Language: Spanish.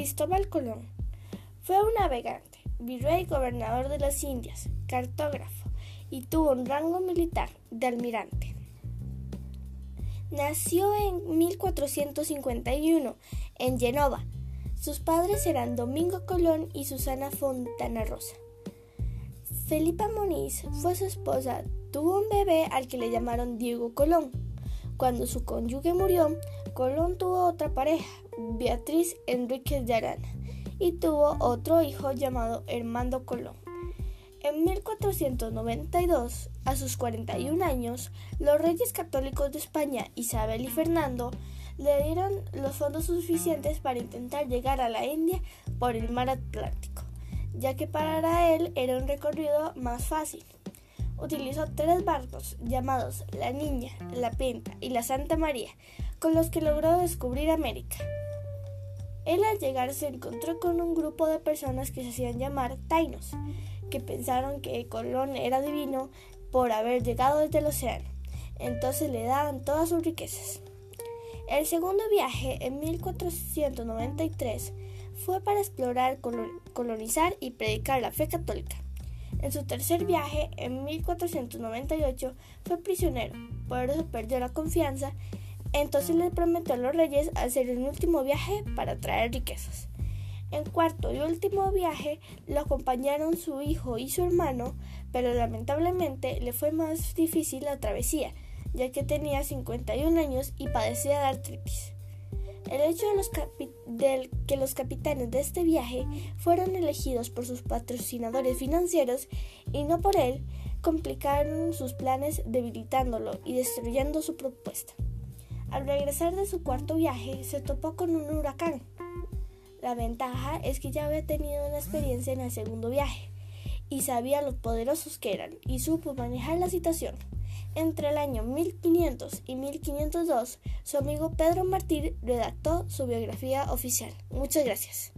Cristóbal Colón fue un navegante, virrey gobernador de las Indias, cartógrafo y tuvo un rango militar de almirante. Nació en 1451 en Genova. Sus padres eran Domingo Colón y Susana Fontana Rosa. Felipa Moniz fue su esposa, tuvo un bebé al que le llamaron Diego Colón. Cuando su cónyuge murió, Colón tuvo otra pareja, Beatriz Enríquez de Arana, y tuvo otro hijo llamado Hermando Colón. En 1492, a sus 41 años, los reyes católicos de España, Isabel y Fernando, le dieron los fondos suficientes para intentar llegar a la India por el mar Atlántico ya que para él era un recorrido más fácil. Utilizó tres barcos llamados La Niña, La Pinta y La Santa María, con los que logró descubrir América. Él al llegar se encontró con un grupo de personas que se hacían llamar Tainos, que pensaron que Colón era divino por haber llegado desde el océano. Entonces le daban todas sus riquezas. El segundo viaje, en 1493, fue para explorar, colonizar y predicar la fe católica. En su tercer viaje, en 1498, fue prisionero, por eso perdió la confianza, entonces le prometió a los reyes hacer un último viaje para traer riquezas. En cuarto y último viaje lo acompañaron su hijo y su hermano, pero lamentablemente le fue más difícil la travesía, ya que tenía 51 años y padecía de artritis. El hecho de, que los capitanes de este viaje fueron elegidos por sus patrocinadores financieros y no por él complicaron sus planes debilitándolo y destruyendo su propuesta. Al regresar de su cuarto viaje se topó con un huracán. La ventaja es que ya había tenido una experiencia en el segundo viaje y sabía lo poderosos que eran y supo manejar la situación. Entre el año 1500 y 1502, su amigo Pedro Martí redactó su biografía oficial. Muchas gracias.